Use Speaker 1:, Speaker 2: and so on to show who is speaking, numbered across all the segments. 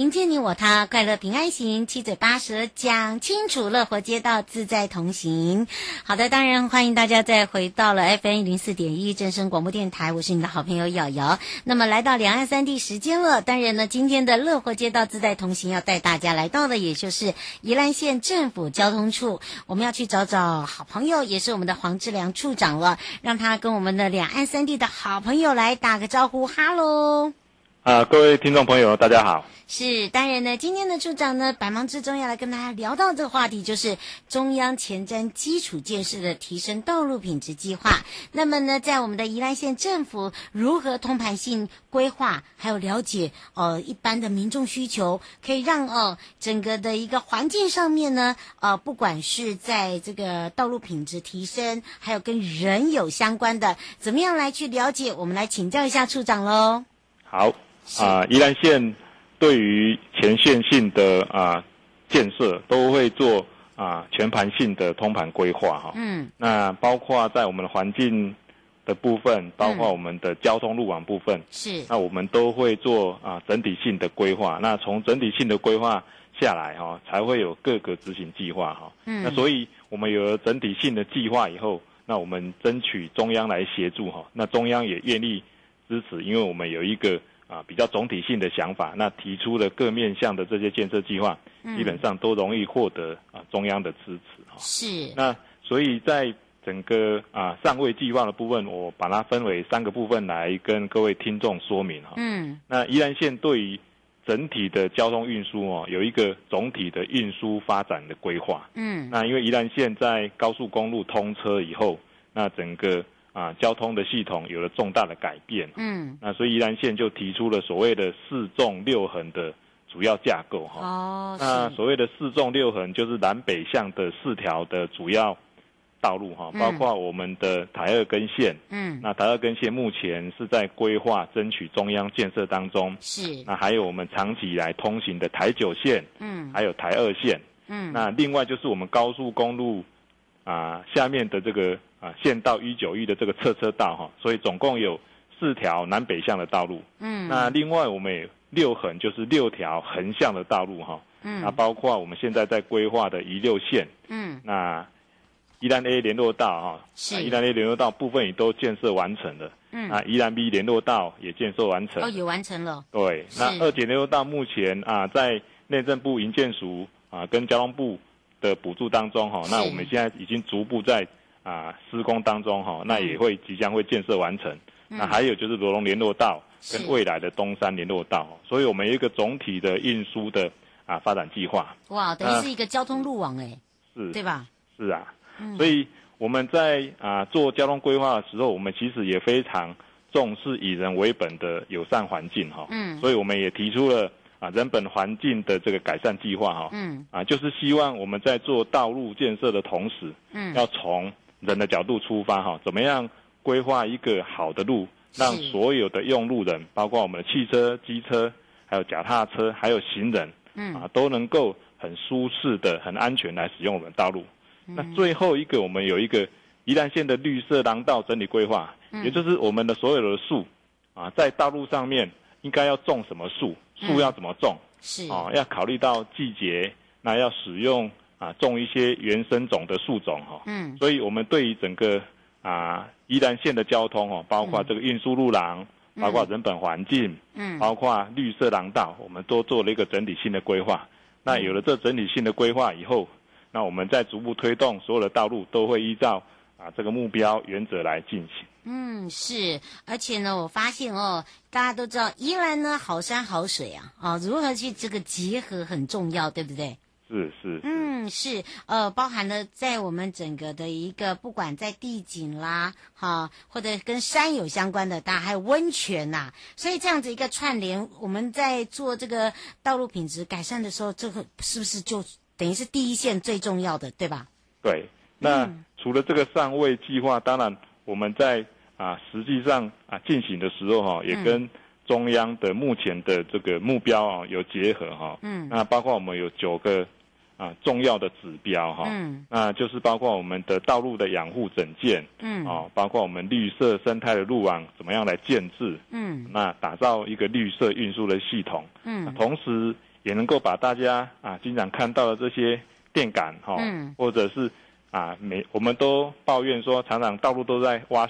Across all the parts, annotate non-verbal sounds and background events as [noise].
Speaker 1: 迎接你我他，快乐平安行，七嘴八舌讲清楚，乐活街道自在同行。好的，当然欢迎大家再回到了 FM 一零四点一正声广播电台，我是你的好朋友瑶瑶。那么来到两岸三地时间了，当然呢，今天的乐活街道自在同行要带大家来到的，也就是宜兰县政府交通处，我们要去找找好朋友，也是我们的黄志良处长了，让他跟我们的两岸三地的好朋友来打个招呼，哈喽。
Speaker 2: 啊，各位听众朋友，大家好。
Speaker 1: 是，当然呢，今天的处长呢，百忙之中要来跟大家聊到这个话题，就是中央前瞻基础建设的提升道路品质计划。那么呢，在我们的宜兰县政府如何通盘性规划，还有了解呃一般的民众需求，可以让呃整个的一个环境上面呢，呃不管是在这个道路品质提升，还有跟人有相关的，怎么样来去了解？我们来请教一下处长喽。
Speaker 2: 好。啊，宜兰县对于前线性的啊建设都会做啊全盘性的通盘规划哈。嗯。那包括在我们的环境的部分，包括我们的交通路网部分。是。那我们都会做啊整体性的规划。那从整体性的规划下来哈，才会有各个执行计划哈。嗯。那所以我们有了整体性的计划以后，那我们争取中央来协助哈。那中央也愿意支持，因为我们有一个。啊，比较总体性的想法，那提出的各面向的这些建设计划，嗯、基本上都容易获得啊中央的支持哈。是。那所以在整个啊上位计划的部分，我把它分为三个部分来跟各位听众说明哈。嗯。那宜兰县对于整体的交通运输哦，有一个总体的运输发展的规划。嗯。那因为宜兰县在高速公路通车以后，那整个。啊，交通的系统有了重大的改变。嗯，那所以宜兰县就提出了所谓的四纵六横的主要架构哈。哦，那所谓的四纵六横就是南北向的四条的主要道路哈，包括我们的台二根线。嗯，那台二根线目前是在规划争取中央建设当中。是。那还有我们长期以来通行的台九线。嗯，还有台二线。嗯，那另外就是我们高速公路啊下面的这个。啊，县道一九一的这个侧车道哈，所以总共有四条南北向的道路。嗯，那另外我们也六横就是六条横向的道路哈。嗯，那包括我们现在在规划的宜六线。嗯，那宜兰 A 联络道哈，是宜兰 A 联络道部分也都建设完成了。嗯，啊，宜兰 B 联络道也建设完成。哦，也完成了。对，那二检联络道目前啊，在内政部营建署啊跟交通部的补助当中哈，那我们现在已经逐步在。啊，施工当中哈，那也会即将会建设完成。嗯、那还有就是罗龙联络道跟未来的东山联络道，所以我们有一个总体的运输的啊发展计划。哇，等于是一个交通路网哎，是，对吧？是啊，嗯、所以我们在啊做交通规划的时候，我们其实也非常重视以人为本的友善环境哈。嗯，所以我们也提出了啊人本环境的这个改善计划哈。嗯，啊就是希望我们在做道路建设的同时，嗯，要从人的角度出发，哈，怎么样规划一个好的路，让所有的用路人，包括我们的汽车、机车，还有脚踏车，还有行人，嗯，啊，都能够很舒适的、很安全来使用我们的道路。嗯、那最后一个，我们有一个宜兰县的绿色廊道整理规划，嗯、也就是我们的所有的树，啊，在道路上面应该要种什么树，树要怎么种，是。啊，要考虑到季节，那要使用。啊，种一些原生种的树种哈，嗯，所以我们对于整个啊宜兰县的交通哦，包括这个运输路廊，嗯、包括人本环境，嗯，包括绿色廊道，我们都做了一个整体性的规划。嗯、那有了这整体性的规划以后，那我们再逐步推动所有的道路都会依照啊这个目标原则来进行。嗯，是，而且呢，我发现哦，大家都知道宜兰呢好山好水啊，啊，如何去这个结合很重要，对不对？是是，
Speaker 1: 嗯是，呃，包含了在我们整个的一个，不管在地景啦，哈，或者跟山有相关的，当然还有温泉呐、啊，所以这样子一个串联，我们在做这个道路品质改善的时候，这个是不是就等于是第一线最重要的，对吧？
Speaker 2: 对，那、嗯、除了这个上位计划，当然我们在啊实际上啊进行的时候哈，也跟中央的目前的这个目标啊有结合哈。嗯，那包括我们有九个啊重要的指标哈。嗯，那就是包括我们的道路的养护整建。嗯，哦，包括我们绿色生态的路网怎么样来建制。嗯，那打造一个绿色运输的系统。嗯，同时也能够把大家啊经常看到的这些。电杆哈，嗯、或者是啊，每我们都抱怨说，常常道路都在挖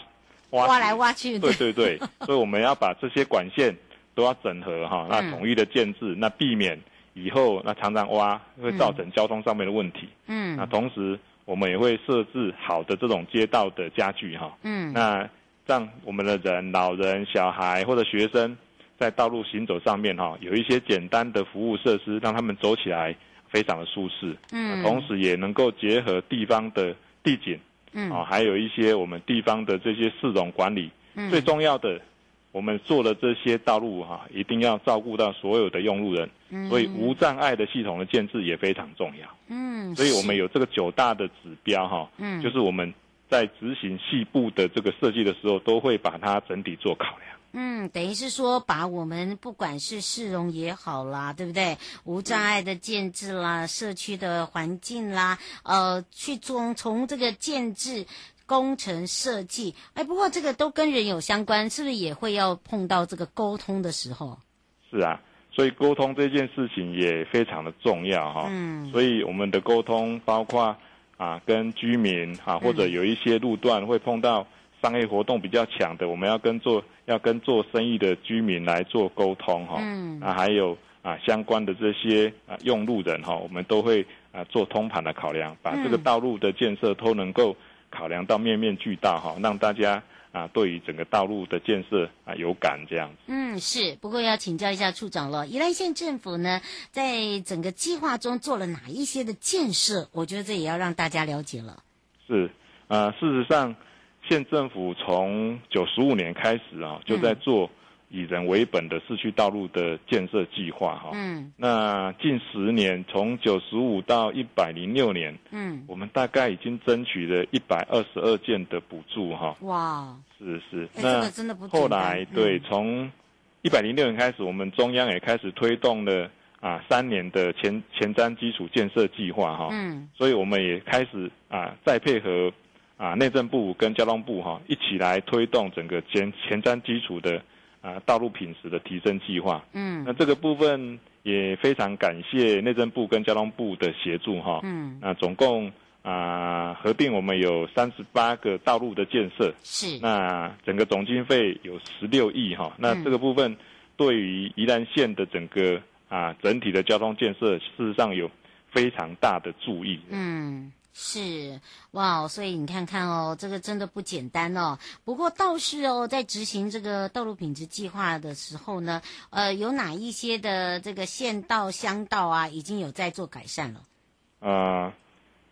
Speaker 1: 挖挖来挖去。
Speaker 2: 对对对，[laughs] 所以我们要把这些管线都要整合哈，那统一的建制，嗯、那避免以后那常常挖会造成交通上面的问题。嗯，那同时我们也会设置好的这种街道的家具哈。嗯，那让我们的人、老人、小孩或者学生在道路行走上面哈，有一些简单的服务设施，让他们走起来。非常的舒适，嗯，同时也能够结合地方的地景，嗯，啊，还有一些我们地方的这些市容管理，嗯，最重要的，我们做的这些道路哈，一定要照顾到所有的用路人，嗯，所以无障碍的系统的建置也非常重要，嗯，所以我们有这个九大的指标哈，嗯，就是我们在执行细部的这个设计的时候，都会把它整体做考量。
Speaker 1: 嗯，等于是说，把我们不管是市容也好啦，对不对？无障碍的建制啦，社区的环境啦，呃，去从从这个建置工程设计，哎，不过这个都跟人有相关，是不是也会要碰到这个沟通的时候？
Speaker 2: 是啊，所以沟通这件事情也非常的重要哈。嗯，所以我们的沟通包括啊，跟居民啊，或者有一些路段会碰到。商业活动比较强的，我们要跟做要跟做生意的居民来做沟通哈。嗯。啊，还有啊相关的这些啊用路人哈，我们都会啊做通盘的考量，把这个道路的建设都能够考量到面面俱到哈，让大家啊对于整个道路的建设啊有感这样子。
Speaker 1: 嗯，是。不过要请教一下处长了，宜兰县政府呢，在整个计划中做了哪一些的建设？我觉得这也要让大家了解了。
Speaker 2: 是啊，事实上。县政府从九十五年开始啊，就在做以人为本的市区道路的建设计划哈。嗯。那近十年，从九十五到一百零六年，嗯，我们大概已经争取了一百二十二件的补助哈。哇。是是。那后来对，从一百零六年开始，我们中央也开始推动了啊三年的前前瞻基础建设计划哈。嗯。所以我们也开始啊再配合。啊，内政部跟交通部哈、啊、一起来推动整个前前瞻基础的啊道路品质的提升计划。嗯，那这个部分也非常感谢内政部跟交通部的协助哈。嗯，那总共啊合并我们有三十八个道路的建设。是。那整个总经费有十六亿哈。那这个部分对于宜兰县的整个啊整体的交通建设，事实上有非常大的注意。嗯。
Speaker 1: 是哇，所以你看看哦，这个真的不简单哦。不过倒是哦，在执行这个道路品质计划的时候呢，呃，有哪一些的这个县道、乡道啊，已经有在做改善了？
Speaker 2: 呃，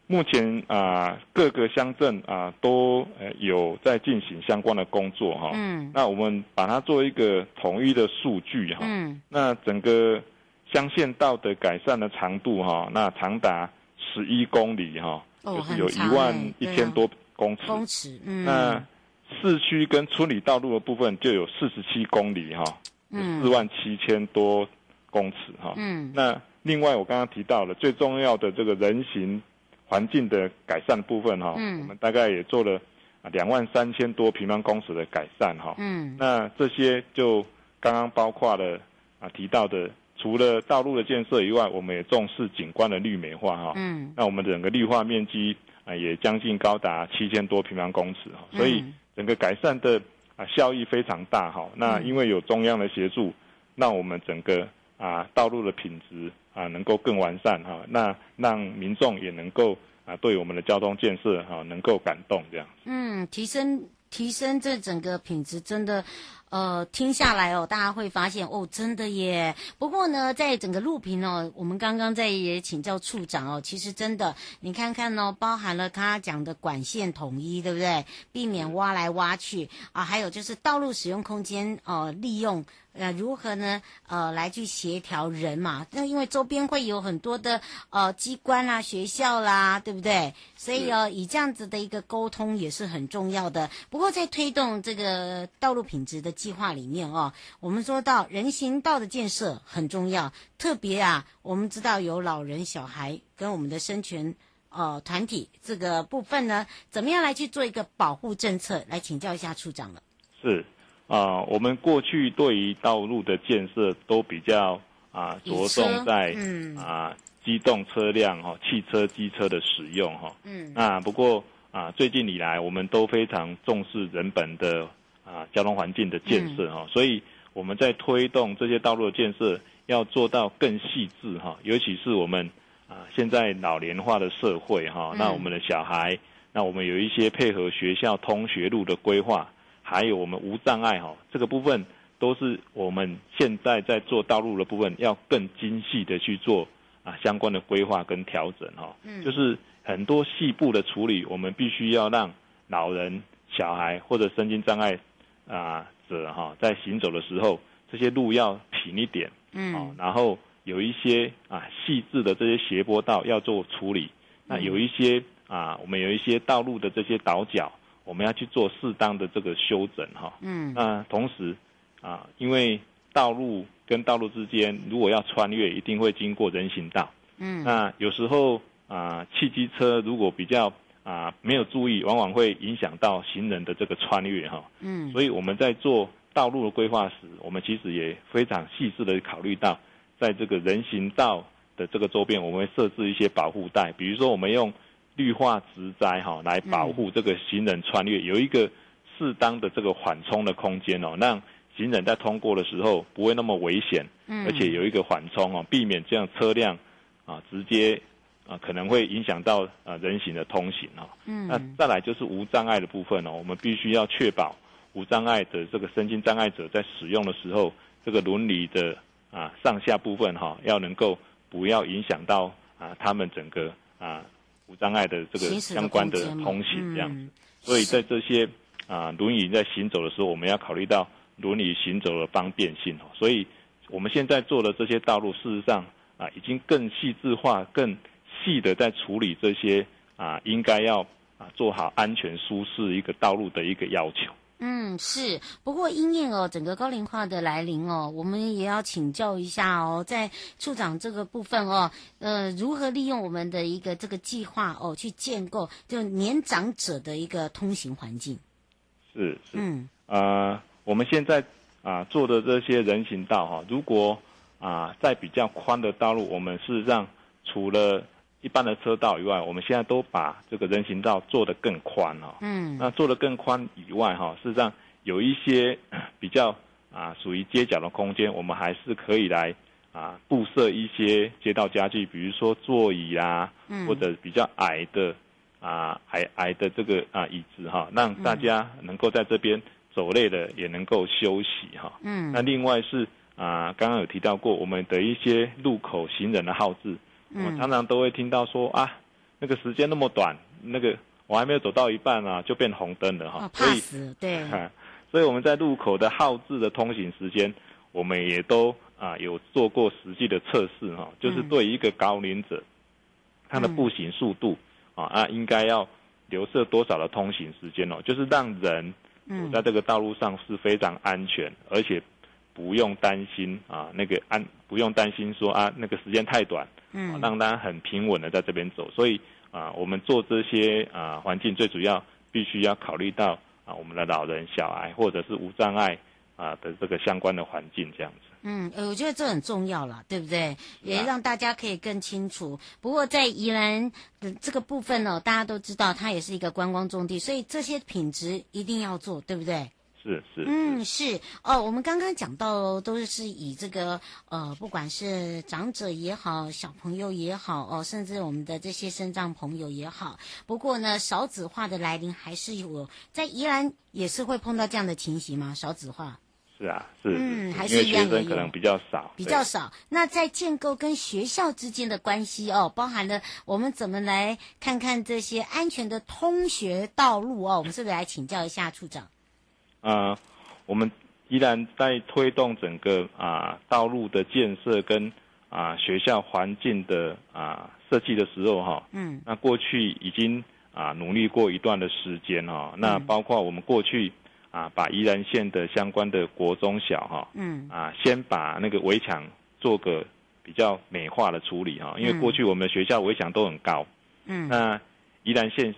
Speaker 2: 目前啊、呃，各个乡镇啊都呃有在进行相关的工作哈。嗯。那我们把它做一个统一的数据哈。嗯。那整个乡县道的改善的长度哈，那长达十一公里哈。就是有一万一千多公尺，公尺，嗯，那市区跟村里道路的部分就有四十七公里哈，嗯，四万七千多公尺哈，嗯，那另外我刚刚提到了最重要的这个人行环境的改善部分哈，嗯，我们大概也做了啊两万三千多平方公尺的改善哈，嗯，那这些就刚刚包括了啊提到的。除了道路的建设以外，我们也重视景观的绿美化哈。嗯。那我们整个绿化面积啊，也将近高达七千多平方公尺哈。所以整个改善的啊效益非常大哈。那因为有中央的协助，让我们整个啊道路的品质啊能够更完善哈。那让民众也能够啊对我们的交通建设哈能够感动这样。
Speaker 1: 嗯，提升。提升这整个品质真的，呃，听下来哦，大家会发现哦，真的耶。不过呢，在整个录屏哦，我们刚刚在也请教处长哦，其实真的，你看看哦，包含了他讲的管线统一，对不对？避免挖来挖去啊，还有就是道路使用空间哦、呃，利用。呃，如何呢？呃，来去协调人嘛？那因为周边会有很多的呃机关啦、学校啦，对不对？所以哦，以这样子的一个沟通也是很重要的。不过在推动这个道路品质的计划里面哦，我们说到人行道的建设很重要，特别啊，我们知道有老人、小孩跟我们的生权呃团体这个部分呢，怎么样来去做一个保护政策？来请教一下处长了。
Speaker 2: 是。啊，我们过去对于道路的建设都比较啊着重在嗯啊机动车辆哈、汽车、机车的使用哈。嗯。那不过啊，最近以来我们都非常重视人本的啊交通环境的建设哈，所以我们在推动这些道路的建设要做到更细致哈，尤其是我们啊现在老年化的社会哈，那我们的小孩，那我们有一些配合学校通学路的规划。还有我们无障碍哈，这个部分都是我们现在在做道路的部分，要更精细的去做啊相关的规划跟调整哈。嗯，就是很多细部的处理，我们必须要让老人、小孩或者身心障碍啊者哈，在行走的时候，这些路要平一点。嗯，然后有一些啊细致的这些斜坡道要做处理。那有一些啊，我们有一些道路的这些倒角。我们要去做适当的这个修整哈，嗯，那同时啊，因为道路跟道路之间如果要穿越，一定会经过人行道，嗯，那有时候啊，汽机车如果比较啊没有注意，往往会影响到行人的这个穿越哈，嗯，所以我们在做道路的规划时，我们其实也非常细致的考虑到，在这个人行道的这个周边，我们会设置一些保护带，比如说我们用。绿化植栽哈，来保护这个行人穿越，有一个适当的这个缓冲的空间哦，让行人在通过的时候不会那么危险，而且有一个缓冲哦，避免这样车辆啊直接啊可能会影响到啊人行的通行哦。嗯，那再来就是无障碍的部分哦，我们必须要确保无障碍的这个身心障碍者在使用的时候，这个轮椅的啊上下部分哈，要能够不要影响到啊他们整个啊。无障碍的这个相关的通行这样子，嗯、所以在这些啊轮椅在行走的时候，我们要考虑到轮椅行走的方便性哦。所以我们现在做的这些道路，事实上啊已经更细致化、更细的在处理这些啊应该要啊做好安全舒适一个道路的一个要求。
Speaker 1: 嗯，是。不过因应哦，整个高龄化的来临哦，我们也要请教一下哦，在处长这个部分哦，呃，如何利用我们的一个这个计划哦，去建构就年长者的一个通行环境。
Speaker 2: 是是。嗯。呃，我们现在啊、呃、做的这些人行道哈，如果啊、呃、在比较宽的道路，我们事实上除了一般的车道以外，我们现在都把这个人行道做得更宽哦。嗯。那做得更宽以外，哈，事实上有一些 [coughs] 比较啊属于街角的空间，我们还是可以来啊布设一些街道家具，比如说座椅啊，嗯、或者比较矮的啊矮矮的这个啊椅子哈，让大家能够在这边走累了也能够休息哈。嗯。那另外是啊，刚刚有提到过我们的一些路口行人的号志。我常常都会听到说啊，那个时间那么短，那个我还没有走到一半啊，就变红灯了哈。
Speaker 1: 所以，对。[laughs]
Speaker 2: 所以我们在路口的耗制的通行时间，我们也都啊有做过实际的测试哈，就是对一个高龄者，他的步行速度啊啊应该要留设多少的通行时间哦，就是让人走在这个道路上是非常安全，而且。不用担心啊，那个安不用担心说啊，那个时间太短，嗯，让大家很平稳的在这边走。所以啊，我们做这些啊环境，最主要必须要考虑到啊，我们的老人、小孩或者是无障碍啊的这个相关的环境这样子。
Speaker 1: 嗯，我觉得这很重要了，对不对？也让大家可以更清楚。不过在宜兰的这个部分呢，大家都知道它也是一个观光重地，所以这些品质一定要做，对不对？
Speaker 2: 是是，
Speaker 1: 嗯是哦，我们刚刚讲到都是以这个呃，不管是长者也好，小朋友也好哦，甚至我们的这些身障朋友也好。不过呢，少子化的来临还是有，在宜兰也是会碰到这样的情形吗？少子化？
Speaker 2: 是啊，是，嗯，还是一样的，可能比较少，
Speaker 3: 比较少。那在建构跟学校之间的关系哦，包含了我们怎么来看看这些安全的通学道路哦，我们是不是来请教一下处长？
Speaker 2: 啊、呃，我们依然在推动整个啊、呃、道路的建设跟啊、呃、学校环境的啊、呃、设计的时候哈，嗯，那过去已经啊、呃、努力过一段的时间哈，那包括我们过去。啊，把宜兰县的相关的国中小哈，嗯，啊，先把那个围墙做个比较美化的处理哈，因为过去我们的学校围墙都很高，嗯，那宜兰县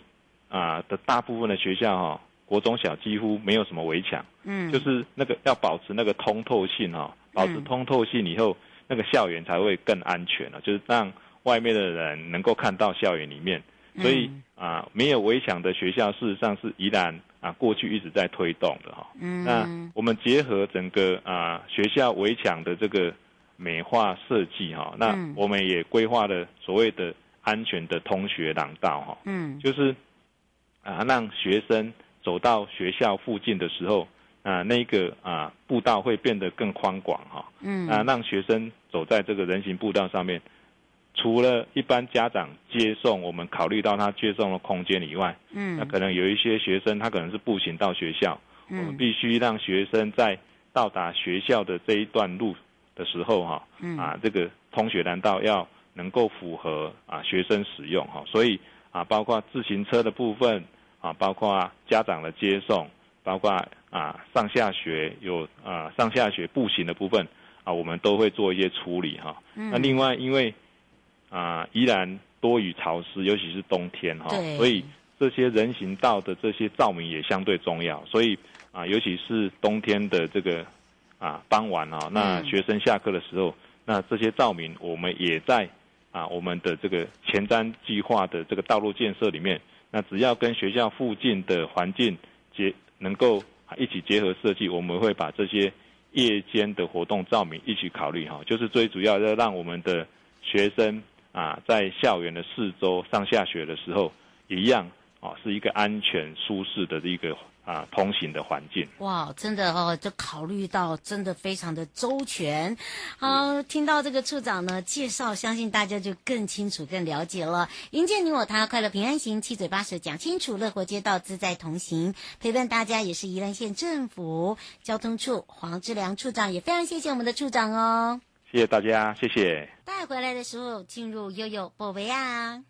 Speaker 2: 啊的大部分的学校哈，国中小几乎没有什么围墙，嗯，就是那个要保持那个通透性哈，保持通透性以后，那个校园才会更安全了，就是让外面的人能够看到校园里面，所以啊，没有围墙的学校事实上是宜兰。啊，过去一直在推动的哈，嗯，那我们结合整个啊学校围墙的这个美化设计哈，那我们也规划了所谓的安全的通学廊道哈，嗯，就是啊让学生走到学校附近的时候啊那个啊步道会变得更宽广哈，嗯，啊让学生走在这个人行步道上面。除了一般家长接送，我们考虑到他接送的空间以外，嗯，那可能有一些学生他可能是步行到学校，嗯，我们必须让学生在到达学校的这一段路的时候，哈，嗯，啊，这个通学廊道要能够符合啊学生使用，哈，所以啊，包括自行车的部分，啊，包括家长的接送，包括啊上下学有啊上下学步行的部分，啊，我们都会做一些处理，哈，嗯，那另外因为。啊，依然多雨潮湿，尤其是冬天哈，所以这些人行道的这些照明也相对重要。所以啊，尤其是冬天的这个啊傍晚啊，那学生下课的时候，嗯、那这些照明我们也在啊我们的这个前瞻计划的这个道路建设里面。那只要跟学校附近的环境结能够一起结合设计，我们会把这些夜间的活动照明一起考虑哈，就是最主要要让我们的学生。啊，在校园的四周上下学的时候，一样啊，是一个安全舒适的一个啊通行的环境。
Speaker 3: 哇，真的哦，就考虑到真的非常的周全。好，听到这个处长呢介绍，相信大家就更清楚、更了解了。迎接你我他，快乐平安行，七嘴八舌讲清楚，乐活街道自在同行，陪伴大家也是宜兰县政府交通处黄志良处长，也非常谢谢我们的处长哦。
Speaker 2: 谢谢大家，谢谢。
Speaker 3: 带回来的时候，进入悠悠波维啊。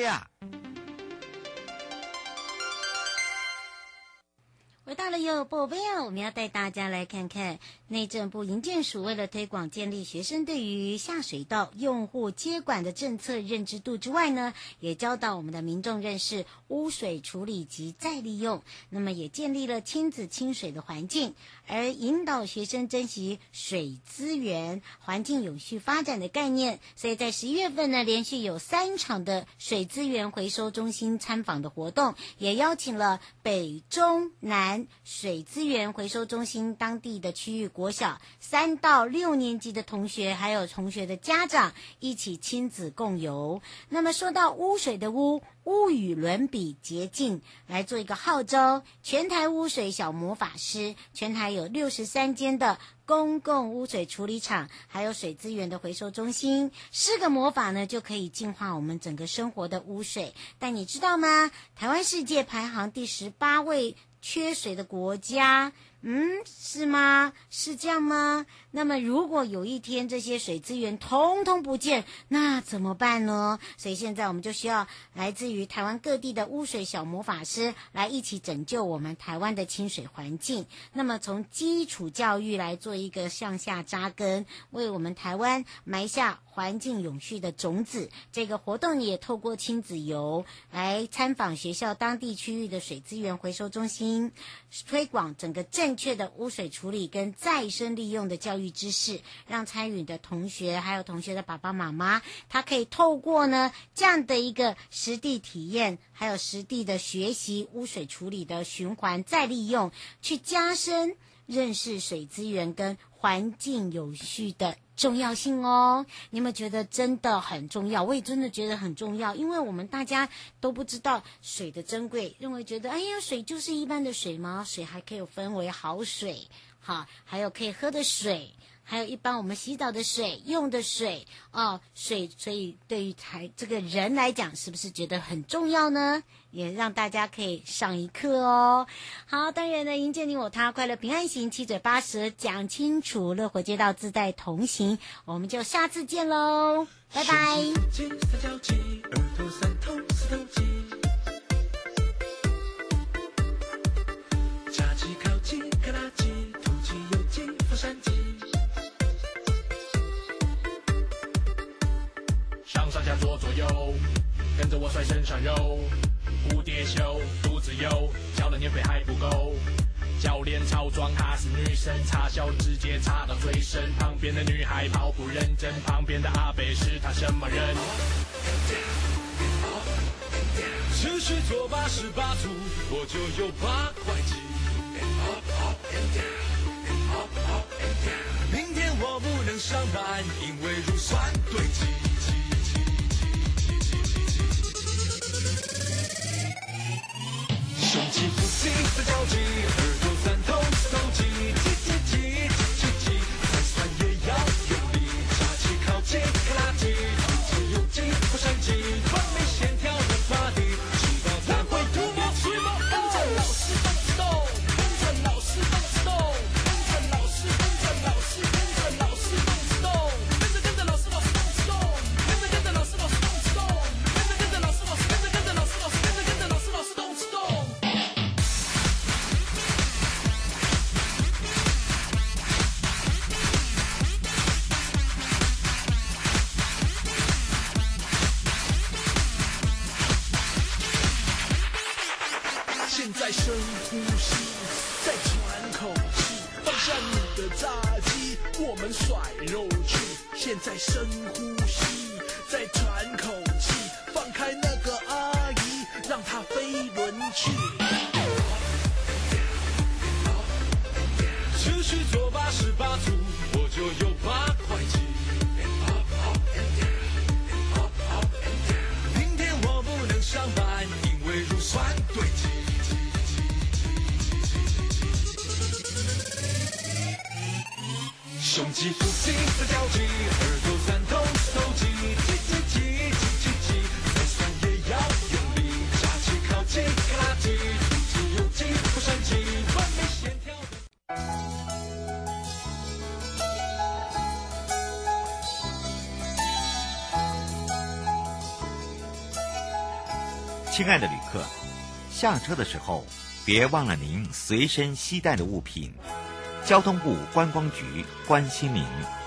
Speaker 4: 宝贝啊！
Speaker 1: 回到了有宝贝啊，我们要带大家来看看内政部营建署为了推广建立学生对于下水道用户接管的政策认知度之外呢，也教导我们的民众认识污水处理及再利用，那么也建立了亲子亲水的环境，而引导学生珍惜水资源、环境永续发展的概念。所以在十一月份呢，连续有三场的水资源回收中心参访的活动，也邀请了北中南。水资源回收中心当地的区域国小三到六年级的同学，还有同学的家长一起亲子共游。那么说到污水的污，污与伦比洁净，来做一个号召。全台污水小魔法师，全台有六十三间的公共污水处理厂，还有水资源的回收中心，四个魔法呢，就可以净化我们整个生活的污水。但你知道吗？台湾世界排行第十八位。缺水的国家。嗯，是吗？是这样吗？那么，如果有一天这些水资源通通不见，那怎么办呢？所以现在我们就需要来自于台湾各地的污水小魔法师来一起拯救我们台湾的清水环境。那么，从基础教育来做一个向下扎根，为我们台湾埋下环境永续的种子。这个活动也透过亲子游来参访学校当地区域的水资源回收中心，推广整个。正确的污水处理跟再生利用的教育知识，让参与的同学还有同学的爸爸妈妈，他可以透过呢这样的一个实地体验，还有实地的学习污水处理的循环再利用，去加深认识水资源跟环境有序的重要性哦，你有没有觉得真的很重要？我也真的觉得很重要，因为我们大家都不知道水的珍贵，认为觉得哎呀，水就是一般的水吗？水还可以分为好水，好，还有可以喝的水。还有一般我们洗澡的水、用的水哦，水，所以对于台这个人来讲，是不是觉得很重要呢？也让大家可以上一课哦。好，当然呢，迎接你我他，快乐平安行，七嘴八舌讲清楚，乐活街道自在同行，我们就下次见喽，拜拜。
Speaker 5: 左左右，跟着我甩身上肉，蝴蝶袖肚子油，交了年费还不够。教练超装，她是女神，插小直接插到最深。旁边的女孩跑步认真，旁边的阿北是她什么人？持续做八十八组，我就有八块肌。明天我不能上班，因为乳酸堆积。肌腹肌三肉去。现在深呼吸，再喘口气，放开那个阿姨，让她飞轮去。持续做八十八组，我就有八冲击，呼吸在交集，耳朵酸痛，收集，挤挤挤挤挤挤，再酸也要用力，扎起靠近，卡机，吐有气，不生气，完美线条。
Speaker 4: 亲爱的旅客，下车的时候别忘了您随身携带的物品。交通部观光局关心您。